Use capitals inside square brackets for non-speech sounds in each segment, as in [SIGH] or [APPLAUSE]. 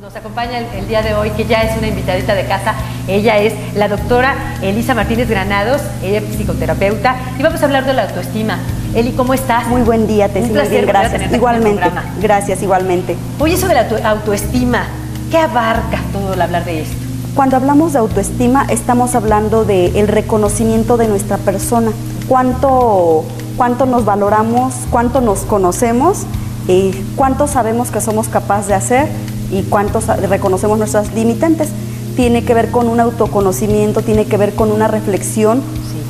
Nos acompaña el, día de hoy, que ya es una invitadita de casa. Ella es la doctora Elisa Martínez Granados, ella es psicoterapeuta, y vamos a hablar de la autoestima. Eli, ¿cómo estás? Muy buen día, te Un placer, bien, gracias. Igualmente, gracias, igualmente. Oye, eso de la autoestima, ¿qué abarca todo el hablar de esto? Cuando hablamos de autoestima, estamos hablando del el reconocimiento de nuestra persona. Cuánto, cuánto nos valoramos, cuánto nos conocemos, y cuánto sabemos que somos capaces de hacer y cuántos reconocemos nuestras limitantes. Tiene que ver con un autoconocimiento, tiene que ver con una reflexión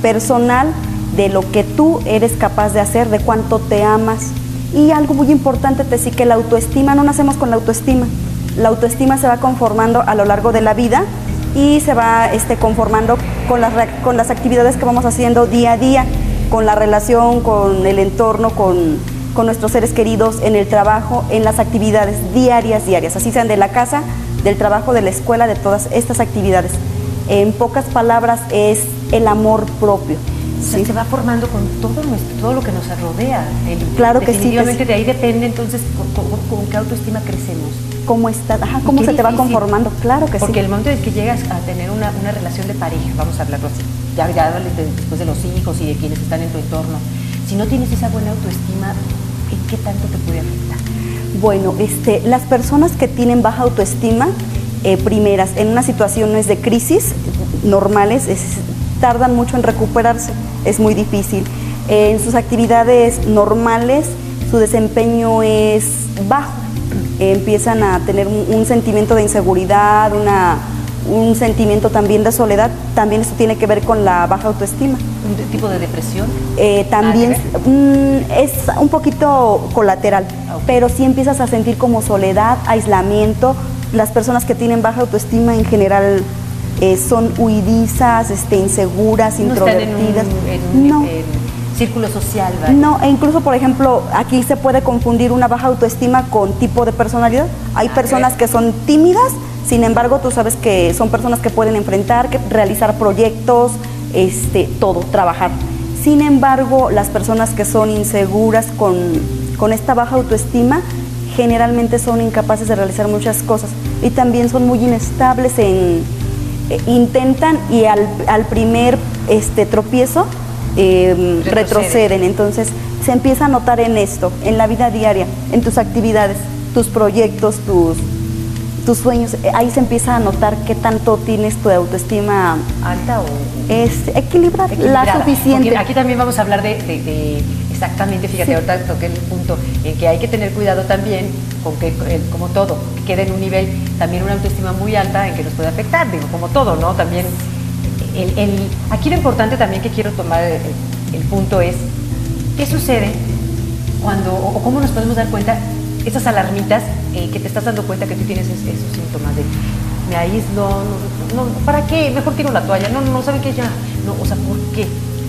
personal de lo que tú eres capaz de hacer, de cuánto te amas. Y algo muy importante te sí que la autoestima, no nacemos con la autoestima. La autoestima se va conformando a lo largo de la vida y se va este, conformando con las, con las actividades que vamos haciendo día a día, con la relación, con el entorno, con con nuestros seres queridos, en el trabajo, en las actividades diarias, diarias, así sean de la casa, del trabajo, de la escuela, de todas estas actividades. En pocas palabras es el amor propio. se va formando con todo nuestro, todo lo que nos rodea. claro que sí. Definitivamente de ahí depende entonces con, qué autoestima crecemos. ¿Cómo está? ¿Cómo se te va conformando? Claro que sí. Porque el momento en que llegas a tener una, relación de pareja, vamos a hablarlo así, ya, ya después de los hijos y de quienes están en tu entorno, si no tienes esa buena autoestima, Bueno, este, las personas que tienen baja autoestima, eh, primeras, en unas situaciones de crisis normales, tardan mucho en recuperarse, es muy difícil. en sus actividades normales, su desempeño es bajo, empiezan a tener un sentimiento de inseguridad, una un sentimiento también de soledad, también esto tiene que ver con la baja autoestima. ¿Un tipo de depresión? Eh, también mm, es un poquito colateral, ah, pero sí empiezas a sentir como soledad, aislamiento. Las personas que tienen baja autoestima en general eh, son huidizas, este, inseguras, introvertidas. no. círculo social, No, e incluso, por ejemplo, aquí se puede confundir una baja autoestima con tipo de personalidad. Hay ah, personas que son tímidas, sin embargo, tú sabes que son personas que pueden enfrentar, que realizar proyectos, este, todo, trabajar. Sin embargo, las personas que son inseguras con, esta baja autoestima, generalmente son incapaces de realizar muchas cosas y también son muy inestables en eh, intentan y al, primer este tropiezo em, retroceden. Entonces se empieza a notar en esto, en la vida diaria, en tus actividades, tus proyectos, tus tus sueños, eh, ahí se empieza a notar qué tanto tienes tu autoestima alta o es equilibrada, la suficiente. aquí también vamos a hablar de, exactamente, fíjate, ahorita toqué el punto en que hay que tener cuidado también con que, como todo, que quede en un nivel también una autoestima muy alta en que nos puede afectar, digo, como todo, ¿no? También, el, aquí lo importante también que quiero tomar el, el punto es, ¿qué sucede cuando, o cómo nos podemos dar cuenta esas alarmitas eh, que te estás dando cuenta que tú tienes esos, síntomas de me aíslo, no, no, ¿para qué? Mejor tiro la toalla, no, no, ¿saben qué ya? No, o sea, ¿por qué?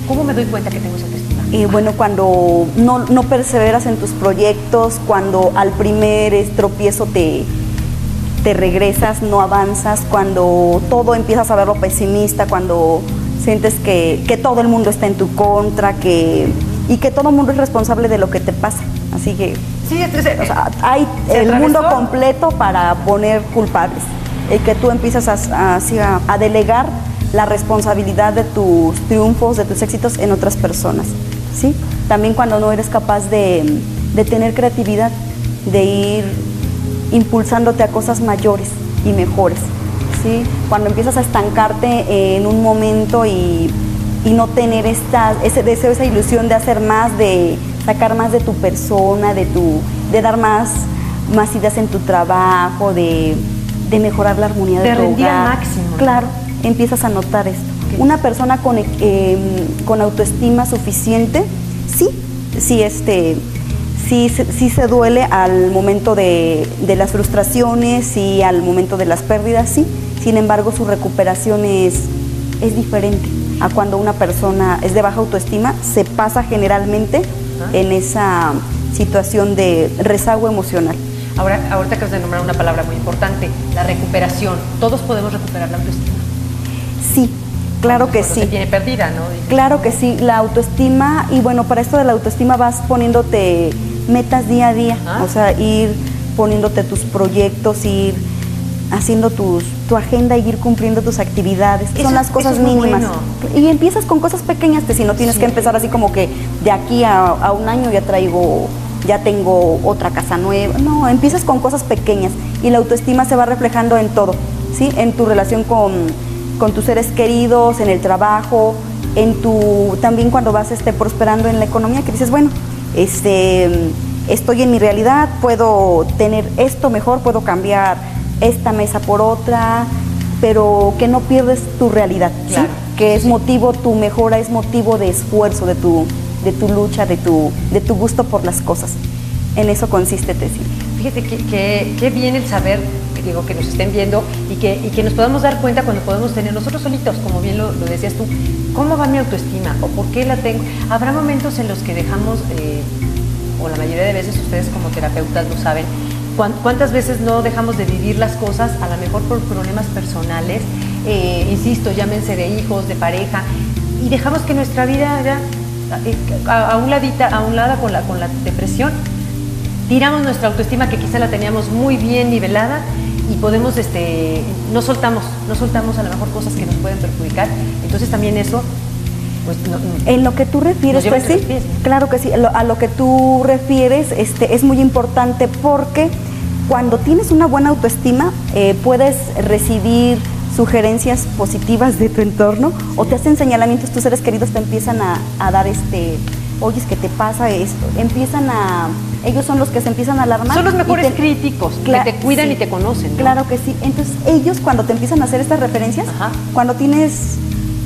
¿Cómo me doy cuenta que tengo esa autoestima? Eh, bueno, cuando no, no, perseveras en tus proyectos, cuando al primer tropiezo te, te regresas, no avanzas, cuando todo empiezas a verlo pesimista, cuando sientes que, que todo el mundo está en tu contra, que, y que todo el mundo es responsable de lo que te pasa. Así que Sí, o sea, hay el mundo completo para poner culpables. El que tú empiezas a, a, delegar la responsabilidad de tus triunfos, de tus éxitos en otras personas. ¿sí? También cuando no eres capaz de, de tener creatividad, de ir impulsándote a cosas mayores y mejores. ¿sí? Cuando empiezas a estancarte en un momento y, y no tener esta, ese deseo, esa ilusión de hacer más, de sacar más de tu persona, de, tu, de dar más, más ideas en tu trabajo, de, mejorar la armonía de, de tu al máximo. Claro, empiezas a notar esto. Una persona con, em, con autoestima suficiente, sí, sí, este, sí, sí se duele al momento de, de las frustraciones, y al momento de las pérdidas, sí. Sin embargo, su recuperación es, es diferente a cuando una persona es de baja autoestima, se pasa generalmente en esa situación de rezago emocional. Ahora, ahorita acabas de nombrar una palabra muy importante, la recuperación. ¿Todos podemos recuperar la autoestima? Sí, claro que sí. Se tiene perdida, ¿no? Claro que sí, la autoestima, y bueno, para esto de la autoestima vas poniéndote metas día a día, o sea, ir poniéndote tus proyectos, ir haciendo tus, tu agenda y ir cumpliendo tus actividades. Eso- Son las cosas eso es muy mínimas. bueno. Y empiezas con cosas pequeñas, te, si no tienes Sí. que empezar así como que de aquí a, a un año ya traigo, ya tengo otra casa nueva. No, empiezas con cosas pequeñas y la autoestima se va reflejando en todo, ¿sí? En tu relación con, con tus seres queridos, en el trabajo, en tu, también cuando vas este, prosperando en la economía, que dices, bueno, este, estoy en mi realidad, puedo tener esto mejor, puedo cambiar esta mesa por otra, pero que no pierdes tu realidad, que es motivo, tu mejora es motivo de esfuerzo, de tu, de tu lucha, de tu, de tu gusto por las cosas. En eso consiste Tessy. Fíjate que, que- que bien el saber, que digo, que nos estén viendo y que, y que nos podamos dar cuenta cuando podemos tener nosotros solitos, como bien lo, lo decías tú, cómo va mi autoestima o por qué la tengo. Habrá momentos en los que dejamos, eh, o la mayoría de veces ustedes como terapeutas lo saben, cuántas veces no dejamos de vivir las cosas, a lo mejor por problemas personales, eh, insisto, llámense de hijos, de pareja, y dejamos que nuestra vida ya, eh, a, a un ladita, a un lado con la, con la depresión, tiramos nuestra autoestima que quizá la teníamos muy bien nivelada y podemos, este, no soltamos, no soltamos a lo mejor cosas que nos pueden perjudicar. Entonces también eso, pues no- En lo que tú refieres, pies, ¿no? claro que sí, a lo, a lo que tú refieres este, es muy importante porque cuando tienes una buena autoestima eh, puedes recibir sugerencias positivas de tu entorno o te hacen señalamientos, tus seres queridos te empiezan a, a dar este, oye, es que te pasa esto, empiezan a, ellos son los que se empiezan a alarmar. son los mejores te- críticos, que te cuidan sí, y te conocen. ¿no? Claro que sí. Entonces, ellos cuando te empiezan a hacer estas referencias, Ajá. cuando tienes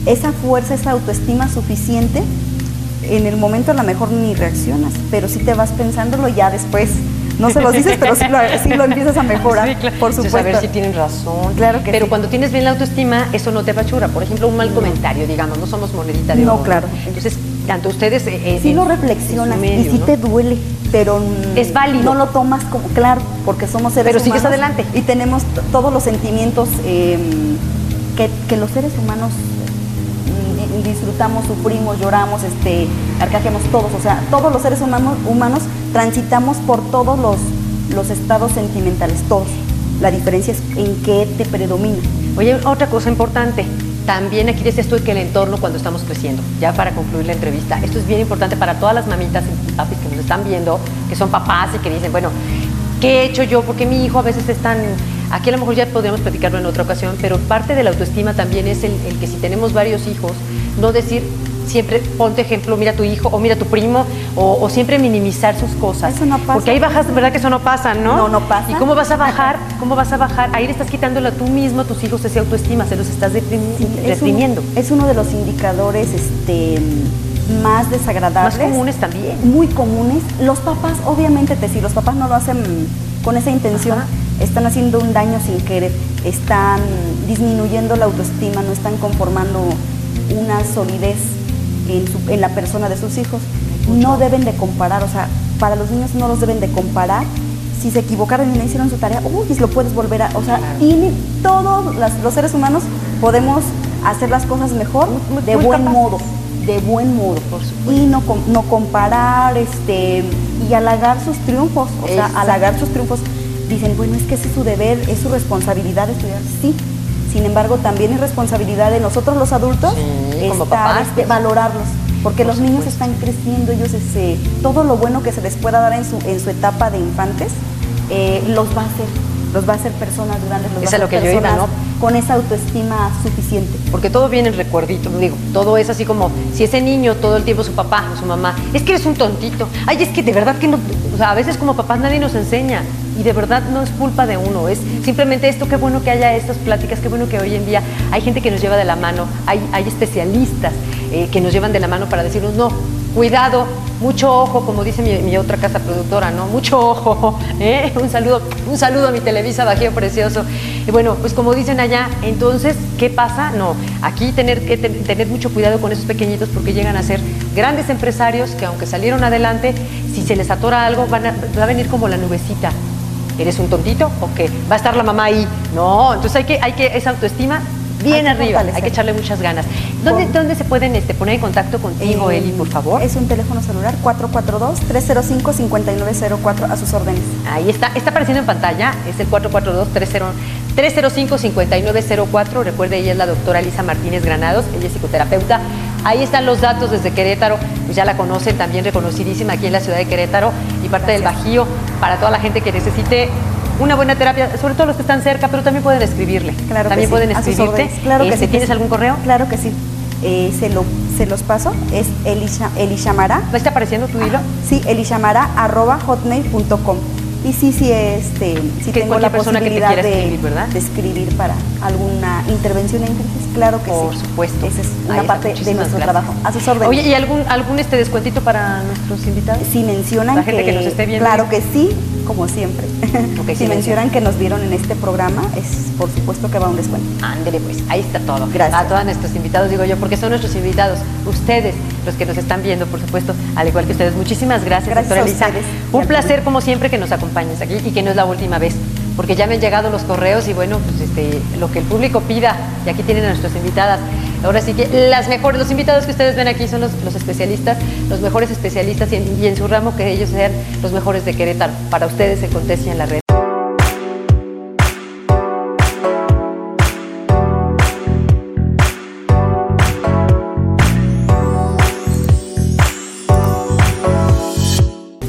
esa fuerza, esa autoestima suficiente, en el momento a lo mejor ni reaccionas, pero sí te vas pensándolo ya después, no se los dices, pero sí lo, sí lo empiezas a mejorar, [LAUGHS] Sí, claro. por Entonces, supuesto. a ver si tienen razón. Claro que Pero sí. cuando tienes bien la autoestima, eso no te apachura. Por ejemplo, un mal comentario, digamos, no somos monedita de No, oro. claro. Entonces, tanto ustedes... eh, eh, Sí en- lo reflexionas medio, y sí ¿no? te duele, pero Es válido. no lo tomas como claro, porque somos seres Pero sigues humanos adelante. y tenemos todos los sentimientos eh, que, que los seres humanos disfrutamos, sufrimos, lloramos, este, arcajeamos todos, o sea, todos los seres humanos, humanos transitamos por todos los, los estados sentimentales, todos. La diferencia es en qué te predomina. Oye, otra cosa importante. También aquí decías tú que el entorno cuando estamos creciendo, ya para concluir la entrevista, esto es bien importante para todas las mamitas y papis que nos están viendo, que son papás y que dicen, bueno, ¿qué he hecho yo? Porque mi hijo a veces es tan... Aquí a lo mejor ya podríamos platicarlo en otra ocasión, pero parte de la autoestima también es el, el que si tenemos varios hijos, no decir siempre, ponte ejemplo, mira tu hijo o mira tu primo, o, o siempre minimizar sus cosas. Eso no pasa. Porque ahí bajas, ¿verdad que eso no pasa, no? No, no pasa. ¿Y cómo vas a bajar? ¿Cómo vas a bajar? Ahí le estás quitándole a tú mismo, a tus hijos, esa autoestima, se los estás deprimi- Sí, es, un- reprimiendo. es uno de los indicadores este, más desagradables. Más comunes también. Muy comunes. Los papás, obviamente, te si los papás no lo hacen con esa intención, Ajá. están haciendo un daño sin querer, están disminuyendo la autoestima, no están conformando una solidez en, su- en la persona de sus hijos. No deben de comparar, o sea, para los niños no los deben de comparar. Si se equivocaron y no hicieron su tarea, uy, lo puedes volver a, o sea, Claro. todos las- los seres humanos podemos hacer las cosas mejor Muy- de muy buen modo, de buen modo. Por supuesto. Y no, no comparar este, y halagar sus triunfos, o sea, halagar sus triunfos. Dicen, bueno, es que ese es su deber, es su responsabilidad estudiar. Sí, sin embargo, también es responsabilidad de nosotros los adultos Sí, estar, papás, este, pues. valorarlos. Porque Por los niños están creciendo, ellos este, todo lo bueno que se les pueda dar en su, en su etapa de infantes, eh, los va a hacer, los va a hacer personas grandes, los Es va a lo hacer que yo iba, ¿no? con esa autoestima suficiente. Porque todo viene en recuerdito, digo, todo es así como si ese niño todo el tiempo su papá o su mamá, es que eres un tontito, ay, es que de verdad que no, o sea, a veces como papás nadie nos enseña y de verdad no es culpa de uno, es simplemente esto, qué bueno que haya estas pláticas, qué bueno que hoy en día hay gente que nos lleva de la mano, hay, hay especialistas eh, que nos llevan de la mano para decirnos, no, cuidado, mucho ojo, como dice mi, otra casa productora, ¿no? Mucho ojo, [LAUGHS] ¿eh? Un saludo, un saludo a mi Televisa Bajío Precioso. Y bueno, pues como dicen allá, entonces, ¿qué pasa? No, aquí tener que ten- tener mucho cuidado con esos pequeñitos porque llegan a ser grandes empresarios que aunque salieron adelante, si se les atora algo, va a venir como la nubecita. ¿Eres un tontito o qué? ¿Va a estar la mamá ahí? No, entonces hay que, hay que esa autoestima bien Hay arriba, hay que echarle muchas ganas. ¿Dónde, dónde se pueden este, poner en contacto contigo, Eh, Eli, por favor? Es un teléfono celular 442-305-5904 a sus órdenes. Ahí está, está apareciendo en pantalla, es el 442-30 305-5904. Recuerde, ella es la doctora Lisa Martínez Granados, ella es psicoterapeuta. Ahí están los datos desde Querétaro, pues ya la conocen, también reconocidísima aquí en la ciudad de Querétaro y parte del Bajío para toda la gente que necesite una buena terapia, sobre todo los que están cerca, pero también pueden escribirle. Claro también que pueden sí, a sus escribirte. Claro que Este, sí. ¿Tienes algún correo? Claro que sí. Eh, se, lo, se los paso. Es Elisha, Elishamara. ¿No está apareciendo tu hilo? Sí, elishamara arroba hotmail.com. Y sí, sí, este, sí Que tengo la que te posibilidad de, escribir, ¿verdad? de escribir para alguna intervención en crisis. Claro que Por sí. supuesto. Esa es una parte de nuestro gracias. trabajo. A sus órdenes. Oye, ¿y algún, algún este descuentito para nuestros invitados? si mencionan La gente que nos esté viendo. Claro que sí, como siempre. [LAUGHS] Si mencionan mencionan. que nos vieron en este programa, es por supuesto que va un descuento. Ándele pues, ahí está todo. Gracias. A todos nuestros invitados, digo yo, porque son nuestros invitados, ustedes, los que nos están viendo, por supuesto, al igual que ustedes. Muchísimas gracias, Gracias doctora Elisa. Un placer, como siempre, que nos acompañes aquí y que no es la última vez, porque ya me han llegado los correos y bueno, pues este, lo que el público pida, y aquí tienen a nuestras invitadas. Ahora sí que las mejores, los invitados que ustedes ven aquí son los, los especialistas, los mejores especialistas y en, y en su ramo que ellos sean los mejores de Querétaro. Para ustedes en Contestia en la red.